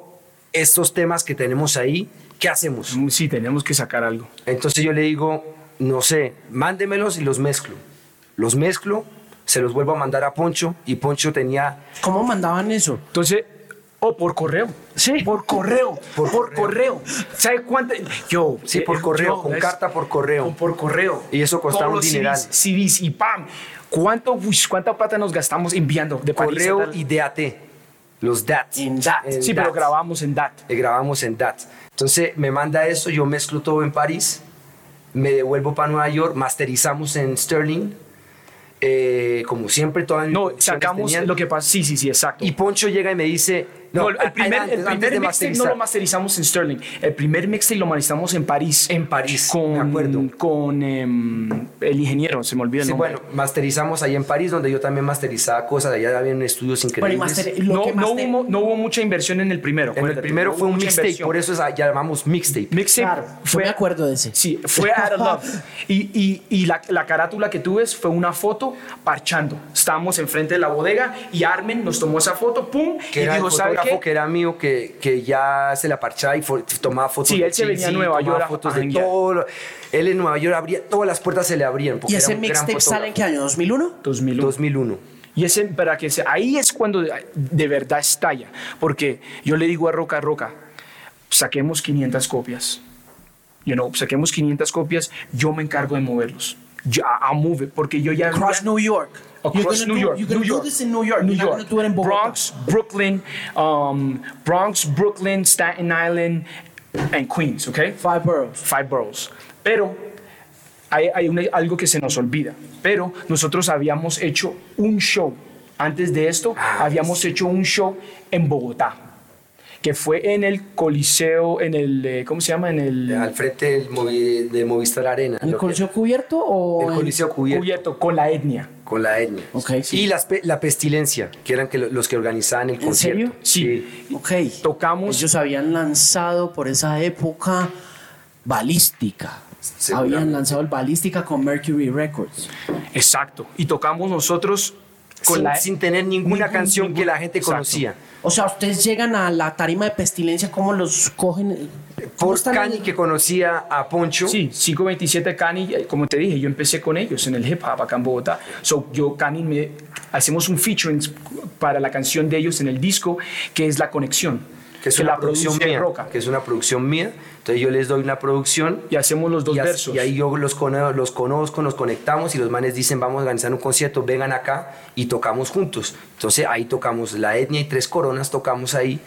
estos temas que tenemos ahí? ¿Qué hacemos? Sí, tenemos que sacar algo. Entonces yo le digo, no sé, mándemelos y los mezclo. Los mezclo, se los vuelvo a mandar a Poncho y Poncho tenía ¿Cómo mandaban eso? Entonces, o por correo. Sí. Por correo. Por, Por correo. ¿Sabe cuánto? Yo. Sí, por eh, correo, yo, con es- carta por correo. con- Por correo. Y eso costaba un dineral. CDs, CDs y ¡pam! ¿Cuánto, uy, ¿Cuánta plata nos gastamos enviando de París correo tal? y DAT, los DAT. En DAT. En Sí, pero grabamos en DAT. Eh, grabamos en DAT. Entonces me manda eso, yo mezclo todo en París, me devuelvo para Nueva York, masterizamos en Sterling, eh, como siempre, todas No, sacamos lo que pasa. Sí, sí, sí, exacto. Y Poncho llega y me dice, No, no, el primer, antes- el primer mixtape no lo masterizamos en Sterling. El primer mixtape lo masterizamos en París. En París, con, me acuerdo. Con em, el ingeniero, se me olvida el Sí, nombre. bueno, masterizamos ahí en París, donde yo también masterizaba cosas, allá había estudios increíbles. master- no, no, hubo, no hubo mucha inversión en el primero. en el primero no fue un mixtape, inversión. por eso es- llamamos mixtape. Mixtape Claro, yo fue, me acuerdo de ese. Sí, fue Out of Love. Y, y, y la, la carátula que tú ves fue una foto parchando. Estábamos enfrente de la bodega y Armen nos tomó esa foto, pum, y dijo, el ¿sabe fotógrafo que era mío, que, que ya se la parchaba y fo- tomaba fotos Sí, de él se venía a Nueva York a- fotos a de todo. lo- Él en Nueva York abría, todas las puertas se le abrían. porque ¿Y ese mixtape sale en qué año? ¿2001? 2001. 2001. Y ese, para que se, ahí es cuando de, de verdad estalla. Porque yo le digo a Roca, Roca, saquemos 500 copias. You know, saquemos 500 copias, yo me encargo de moverlos. Yo, I'll move it, porque yo ya... Across New York. Across New do- York. You're gonna New do York. this in New York. New York. gonna do it in Bogotá. Bronx, Brooklyn, um, Bronx, Brooklyn, Staten Island, en Queens, ¿ok? Five boroughs. Five boroughs. Pero hay, hay una- algo que se nos olvida. Pero nosotros habíamos hecho un show. Antes de esto, Ah, habíamos hecho un show en Bogotá, que fue en el Coliseo, en el, eh, ¿cómo se llama? En el Al frente del, Movi- de Movistar Arena. ¿En el que- Coliseo Cubierto o el Coliseo cubierto. cubierto con la etnia. Con la etnia. Sí. Y las la pestilencia, que eran que lo- los que organizaban el ¿En concierto. serio? Sí. Ok. Tocamos- Ellos habían lanzado por esa época Balística. Habían lanzado el Balística con Mercury Records. Exacto. Y tocamos nosotros con sin, la sin tener ninguna ningún- canción que la gente Exacto. conocía. O sea, ustedes llegan a la tarima de pestilencia, ¿cómo los cogen? ¿Cómo Por Cani que conocía a Poncho. Sí, 527 Cani, eh, como te dije, yo empecé con ellos en el hip hop acá en Bogotá. So, yo, Cani, me, hacemos un featuring para la canción de ellos en el disco, que es La Conexión. que es una la producción mía. Roca. Que es una producción mía. Entonces yo les doy una producción Y hacemos los dos y, versos. y ahí yo los, cono- los conozco, nos conectamos y los manes dicen vamos a organizar un concierto, vengan acá y tocamos juntos. Entonces ahí tocamos La Etnia y Tres Coronas, tocamos ahí.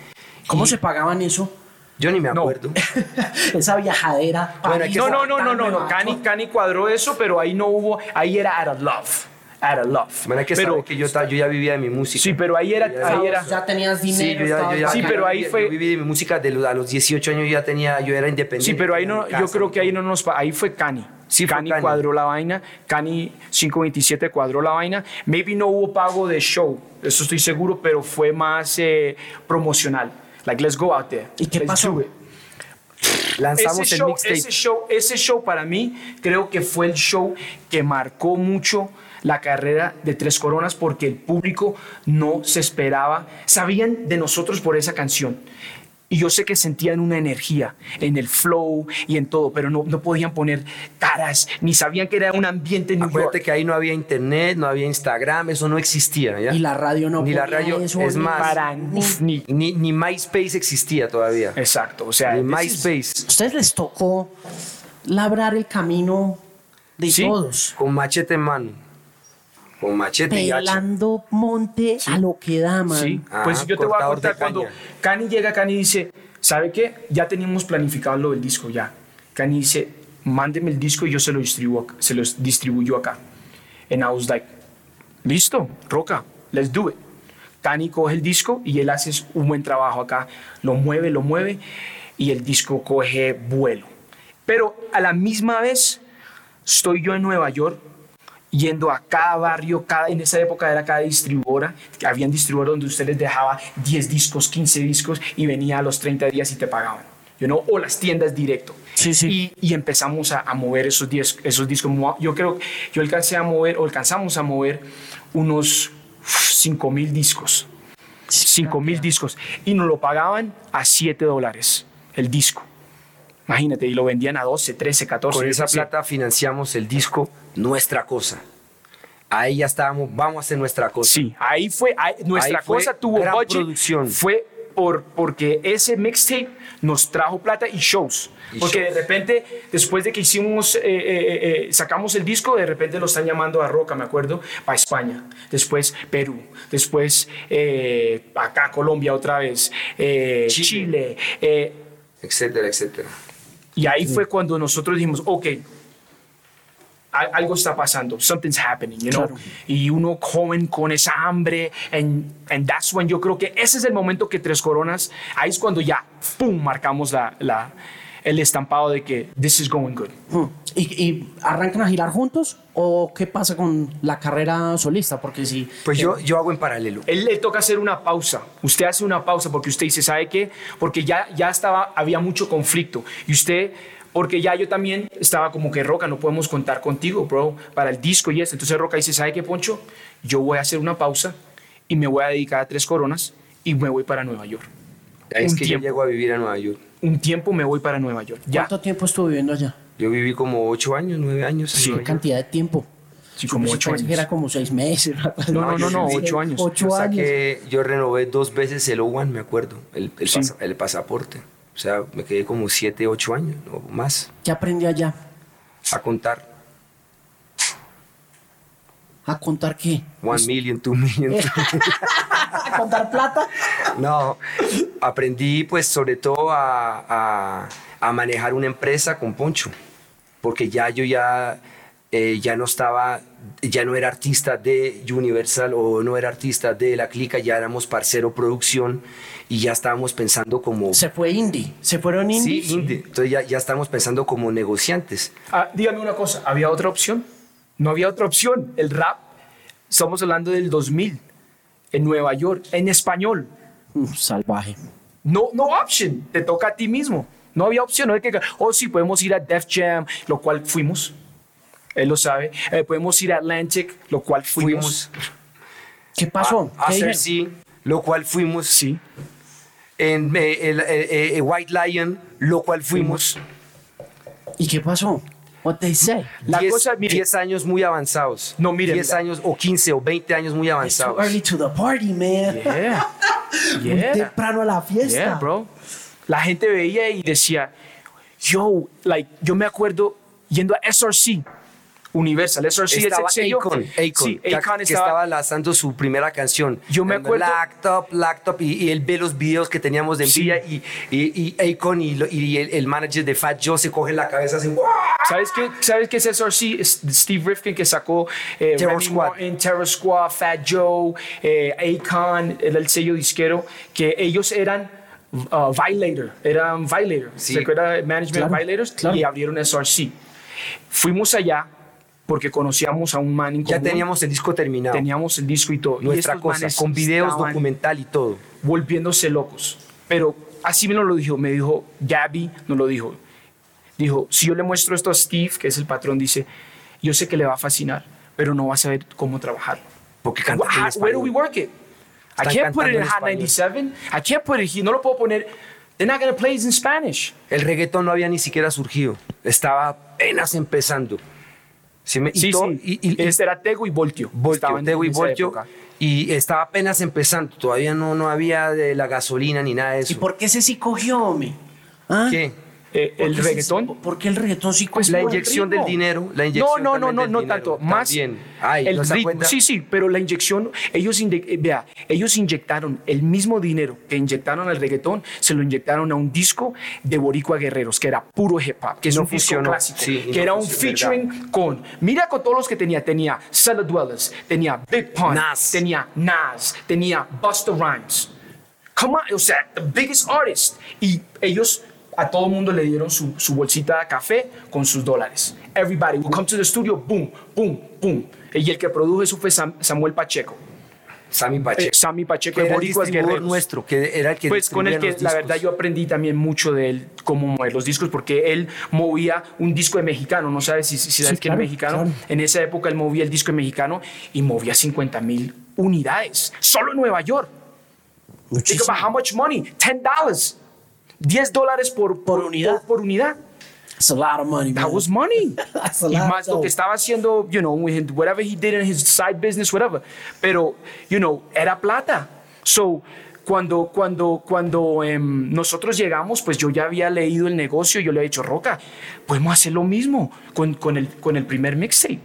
¿Cómo Y se pagaban eso? Yo ni me No. acuerdo. Esa viajadera. Bueno, no, no, no, no, no, Cani. Cani cuadró eso, pero ahí no hubo, ahí era out of love. Out of love. Bueno, que pero, que yo, yo ya vivía de mi música. Sí, pero ahí era, Ya- ahí era. Ya tenías dinero. Sí, yo ya, yo estabas ya- Sí, bacano. pero ahí yo fue- viví de mi música de los- a los 18 años yo ya tenía, yo era independiente. Sí, pero ahí no, yo creo que ahí no nos, ahí fue Cani. Sí, Cani. cuadró la vaina, Cani 527 cuadró la vaina. Maybe no hubo pago de show, eso estoy seguro, pero fue más eh, promocional. Like, let's go out there. ¿Y qué Let's pasó? do it. Lanzamos ese el show, mixtape. ese show, ese show para mí creo que fue el show que marcó mucho la carrera de Tres Coronas porque el público no se esperaba, sabían de nosotros por esa canción. Y yo sé que sentían una energía en el flow y en todo, pero no, no podían poner caras, ni sabían que era un ambiente en New Acuérdate York. que ahí no había internet, no había Instagram, eso no existía. ¿ya? Y la radio no Ni la radio, eso, es ni más, Para ni- ni, ni MySpace existía todavía. Exacto, o sea, Ni MySpace. ustedes les tocó labrar el camino de Sí. todos. Con machete en mano. Con machete y hacha. Pelando monte a lo que da, man. Sí, Ah, pues yo te voy a contar cuando. Cani llega, Cani dice, ¿sabe qué? Ya teníamos planificado lo del disco ya. Cani dice, mándeme el disco y yo se lo distribuyo, se los distribuyo acá. And I was like, listo, Roca, let's do it. Cani coge el disco y él hace un buen trabajo acá, lo mueve, lo mueve y el disco coge vuelo. Pero a la misma vez estoy yo en Nueva York yendo a cada barrio, cada, en esa época era cada distribuidora, que habían distribuidores donde usted les dejaba 10 discos, 15 discos y venía a los 30 días y te pagaban. You know, o las tiendas directo. Sí, sí. Y, y empezamos a, a mover esos, 10 esos discos. Yo creo que yo alcancé a mover, o alcanzamos a mover unos 5 mil discos. 5 mil discos. Y nos lo pagaban a 7 dólares el disco. Imagínate, y lo vendían a 12, 13, 14. Con esa plata financiamos el disco Nuestra Cosa. Ahí ya estábamos, vamos a hacer nuestra cosa. Sí, ahí fue, ahí- nuestra Ahí fue cosa tuvo gran budget, producción. fue por, porque ese mixtape nos trajo plata y shows. Y porque shows. de repente, después de que hicimos, eh, eh, eh, sacamos el disco, de repente lo están llamando a Roca, me acuerdo, para España, después Perú, después acá Colombia otra vez, Chile. Chile, Etcétera, etcétera. Y ahí fue cuando nosotros dijimos, ok, al- algo está pasando, something's happening, you know? Claro. Y uno joven con esa hambre, and, and that's when yo creo que ese es el momento que Tres Coronas, ahí es cuando ya, ¡pum!, marcamos la, la, el estampado de que this is going good. Mm. ¿Y, y arrancan a girar juntos? ¿O qué pasa con la carrera solista? Porque si. Pues yo, yo hago en paralelo. Él le toca hacer una pausa. Usted hace una pausa porque usted dice, ¿sabe qué? Porque ya, ya estaba, había mucho conflicto. Y usted, porque ya yo también estaba como que, Roca, no podemos contar contigo, bro, para el disco y eso. Entonces Roca dice, ¿sabe qué, Poncho? Yo voy a hacer una pausa y me voy a dedicar a Tres Coronas y me voy para Nueva York. Es un que tiempo. yo llego a vivir a Nueva York. Un tiempo me voy para Nueva York. Ya. ¿Cuánto tiempo estuvo viviendo allá? Yo viví como ocho años, nueve años. Sí, ¿Qué cantidad de tiempo? Sí, como ocho años. que era como seis meses. No, no, no, no, ocho años. Ocho Yo años. saqué- yo renové dos veces el O1, me acuerdo, el, el, Sí. pasa- el pasaporte. O sea, me quedé como siete, ocho años o más ¿Qué aprendió allá? a contar. ¿A contar qué? One million, two million. a contar plata. No, aprendí pues sobre todo a, a- a manejar una empresa con Poncho, porque ya yo ya, eh, ya no estaba, ya no era artista de Universal o no era artista de La Clica, ya éramos parcero producción y ya estábamos pensando como... Se fue indie. Se fueron indie. Sí, indie. Entonces ya, ya estábamos pensando como negociantes. Ah, dígame una cosa, ¿había otra opción? No había otra opción. El rap, estamos hablando del 2000, en Nueva York, en español. Salvaje. No, no option, te toca a ti mismo. No había opción, no hay que, oh sí, podemos ir a Def Jam, lo cual fuimos. Él lo sabe. Eh, podemos ir a Atlantic, lo cual fuimos. Fuimos ¿Qué pasó? a, ¿Qué hacer sí, lo cual fuimos Sí, en eh, el, eh, eh, White Lion, lo cual fuimos. ¿Y qué pasó? What they say? La 10, cosa, mire- 10 años muy avanzados. No, mire, 10 mira. años o 15 o 20 años muy It's too avanzados. early to the party, man. yeah, Muy yeah. temprano a la fiesta. Yeah, bro. La gente veía y decía, yo, like, yo me acuerdo yendo a SRC, Universal, SRC estaba es el sello. Akon, Akon, sí, que, Akon que estaba, estaba lanzando su primera canción. Yo me acuerdo- Laptop, laptop, y, y él ve los videos que teníamos de Sí. Envía y, y, y Akon y, el, el manager de Fat Joe se coge la cabeza así. ¿Sabes qué, ¿Sabes qué es SRC? Steve Rifkin que sacó eh, Terror Squad. Terror Squad, Fat Joe, eh, Akon, era el sello disquero, que ellos eran uh, Violator, eran Violator, Sí. ¿se acuerda? Management Claro, Violators, claro. y abrieron SRC. Fuimos allá porque conocíamos a un man en Ya común. teníamos el disco terminado. teníamos el disco y todo. y nuestra estos cosa, con videos, documental y todo. volviéndose locos. Pero así me lo dijo, me dijo, Gabby nos lo dijo. Dijo, si yo le muestro esto a Steve, que es el patrón, dice, yo sé que le va a fascinar, pero no va a saber cómo trabajarlo. Porque cantan en How- Where do español. we work it? I can't put it in Hot español. 97. I can't put it here. No lo puedo poner. They're not going to play it in Spanish. El reggaetón no había ni siquiera surgido. Estaba apenas empezando. ¿Sí me- y Sí, todo- sí. y- y- y- este era Tego y Voltio. Voltio, Estaban Tego y Voltio, época. y estaba apenas empezando, todavía no, no había de la gasolina ni nada de eso. ¿Y por qué ese sí cogió, hombre? ¿Ah? ¿Qué? Eh, ¿Por el reggaetón. ¿Por qué el reggaetón sí cogió la inyección del dinero, la No, inyección no, no, no, no dinero, tanto. Más también. Ay, el ¿no ritmo. Sí, sí, pero la inyección, ellos, eh, vea, ellos inyectaron el mismo dinero que inyectaron al reggaetón, se lo inyectaron a un disco de Boricua Guerreros, que era puro hip hop, que es No un disco funcionó, clásico, sí, que no era un featuring con, mira con todos los que tenía, tenía Cellar Dwellers, tenía Big Pun, Nas. tenía Nas, tenía Busta Rhymes. Come on, o sea, the biggest artist. Y ellos a todo mundo le dieron su, su bolsita de café con sus dólares. Everybody will come to the studio, boom, boom, boom. Y el que produjo eso fue Sam- Samuel Pacheco. Sammy Pacheco. Eh, Sammy Pacheco que de era el Guerreros. nuestro, que era el que Pues con el que la verdad yo discos. aprendí también mucho de él, cómo mover los discos, porque él movía un disco de mexicano, no sabes si, si sabes que claro, es mexicano. claro. En esa época él movía el disco de mexicano y movía 50 mil unidades, solo en Nueva York. Think Muchísimo. about how much money, 10 dollars. 10 dólares por, Por unidad. Por, unidad. That's a lot of money, That man. was money. That's a y lot, más lo que estaba haciendo, you know, whatever he did in his side business, whatever. Pero, you know, era plata. So, cuando, cuando, cuando em, nosotros llegamos, pues yo ya había leído el negocio, yo le he dicho, Roca, podemos hacer lo mismo con, con, el, con el primer mixtape.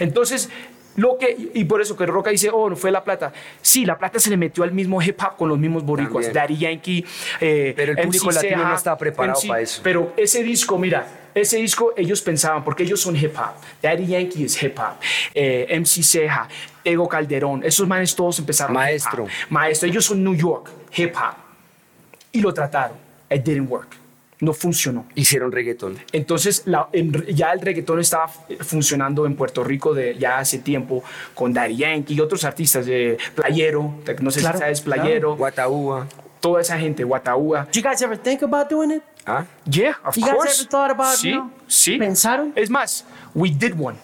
Entonces, lo que, y por eso que Roca dice, oh, no fue la plata. Sí, la plata se le metió al mismo hip hop con los mismos boricuas, También. Daddy Yankee, eh, Pero el MC público latino Ceja, no estaba preparado MC para eso. pero ese disco, mira, ese disco ellos pensaban, porque ellos son hip hop. Daddy Yankee es hip hop. Eh, MC Ceja, Ego Calderón, esos manes todos empezaron. Maestro. hip hop. Maestro, ellos son New York, hip hop. Y lo trataron. It didn't work. No funcionó. Hicieron reggaetón. Entonces la- en- ya el reggaetón estaba funcionando en Puerto Rico de ya hace tiempo con Daddy Yankee y otros artistas de Playero, no sé Claro, si sabes claro. Playero, Guataúba. toda esa gente, Guataúa. You guys ever think about doing it? ¿Ah? Yeah, of You guys course. ever thought about, sí, you know, sí. pensaron? Es más, we did one.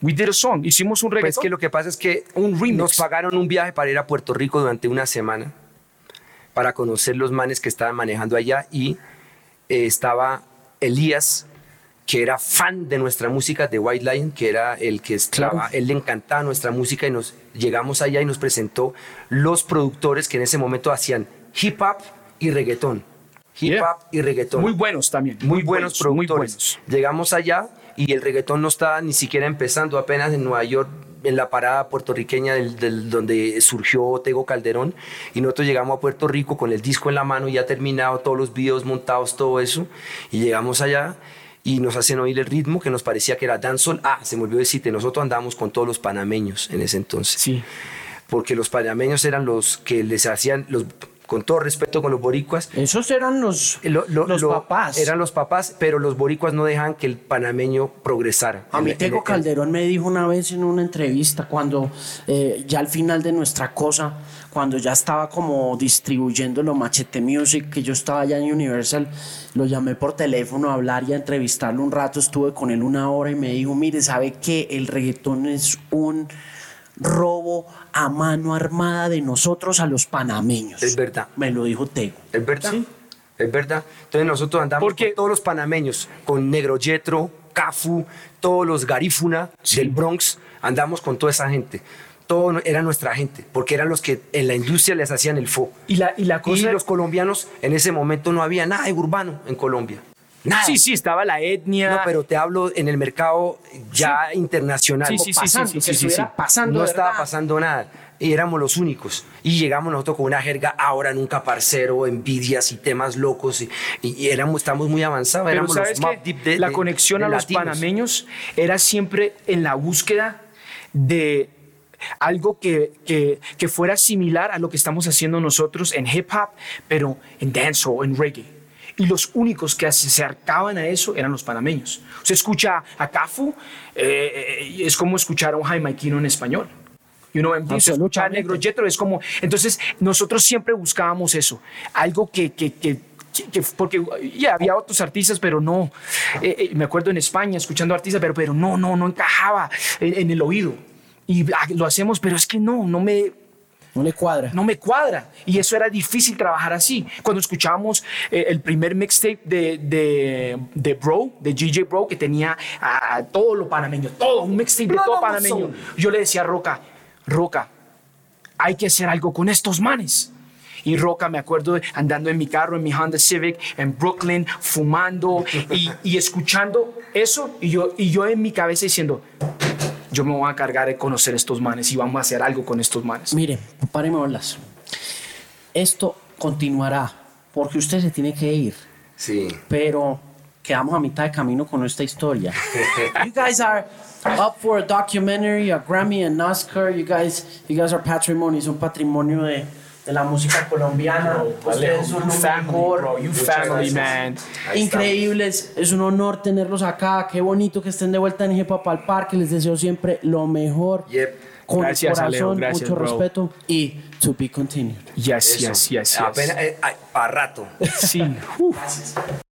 We did a song. Hicimos un Pues reggaetón. que lo que pasa es que Un remix. nos pagaron un viaje para ir a Puerto Rico durante una semana para conocer los manes que estaban manejando allá y eh, estaba Elías que era fan de nuestra música de White Lion, que era el que estaba, él le encantaba nuestra música y nos llegamos allá y nos presentó los productores que en ese momento hacían hip hop y reggaetón. Hip Yeah. hop y reggaetón Muy buenos también. muy buenos Muy productores. buenos. Llegamos allá y el reggaetón no estaba ni siquiera empezando, apenas en Nueva York en la parada puertorriqueña del, del- donde surgió Tego Calderón y nosotros llegamos a Puerto Rico con el disco en la mano ya terminado, todos los videos montados, todo eso y llegamos allá y nos hacen oír el ritmo que nos parecía que era dancehall. Ah, se me olvidó decirte, nosotros andábamos con todos los panameños en ese entonces Sí. porque los panameños eran los que les hacían, los, con todo respeto con los boricuas, Esos eran los, lo- lo- los lo- papás. Eran los papás, pero los boricuas no dejaban que el panameño progresara. A mí Tego Calderón me dijo una vez en una entrevista cuando eh, ya al final de nuestra cosa, cuando ya estaba como distribuyendo lo Machete Music, que yo estaba ya en Universal, lo llamé por teléfono a hablar y a entrevistarlo un rato, estuve con él una hora y me dijo, mire, ¿sabe qué? El reggaetón es un robo a mano armada de nosotros a los panameños. Es verdad. Me lo dijo Tego. Es verdad. Es verdad. Entonces nosotros andamos Porque- con todos los panameños, con Negro Yetro, Cafu, todos los Garífuna del Bronx, andamos con toda esa gente. Todo era nuestra gente, porque eran los que en la industria les hacían el fo. Y la, y la Y cosa... los colombianos, en ese momento no había nada de urbano en Colombia. Nada. Sí, sí, estaba la etnia. No, pero te hablo en el mercado ya internacional. Sí, sí, sí, pasando, sí, sí, sí, sí. pasando no estaba verdad. pasando nada. Y éramos los únicos. Y llegamos nosotros con una jerga ahora nunca parcero, envidias y temas locos. Y, y- éramos, estamos muy avanzados. Pero éramos sabes los que de- la de- conexión de a los latinos. panameños era siempre en la búsqueda de algo que, que, que fuera similar a lo que estamos haciendo nosotros en hip hop, pero en dancehall, en reggae. Y los únicos que se acercaban a eso eran los panameños. Se escucha a Cafu, eh, eh, es como escuchar a un Jamaiquino en español. Y uno empieza a escuchar a. Negro Yetro, es como. Entonces, nosotros siempre buscábamos eso, algo que. que, que que- que- porque ya había otros artistas, pero no. Eh, eh, me acuerdo en España escuchando artistas, pero, pero no, no, no encajaba en, en el oído. Y ah, lo hacemos, pero es que no, no me, No le cuadra. no me cuadra. Y eso era difícil trabajar así. Cuando escuchábamos eh, el primer mixtape de, de, de Bro, de GJ Bro, que tenía ah, todo lo panameño, todo, un mixtape de todo panameño. Yo le decía a Roca, Roca, hay que hacer algo con estos manes. Y Roca, me acuerdo andando en mi carro, en mi Honda Civic, en Brooklyn, fumando y, y escuchando eso. Y yo, y yo en mi cabeza diciendo, yo me voy a cargar de conocer estos manes y vamos a hacer algo con estos manes. Mire, páreme bolas. Esto continuará porque usted se tiene que ir, Sí. pero quedamos a mitad de camino con esta historia. you guys are up for a documentary, a Grammy, an Oscar. You guys, you guys are patrimony, son patrimonio de, de la música colombiana. Ustedes son lo mejor. gracias. Increíbles, es un honor tenerlos acá. Qué bonito que estén de vuelta en Hip Hop al Parque. Les deseo siempre lo mejor. Yep. Con Gracias, el corazón, Alejo, gracias, mucho bro. respeto y to be continued. Yes, Eso. yes, yes, yes. Apenas, eh, ay, para rato. Sí.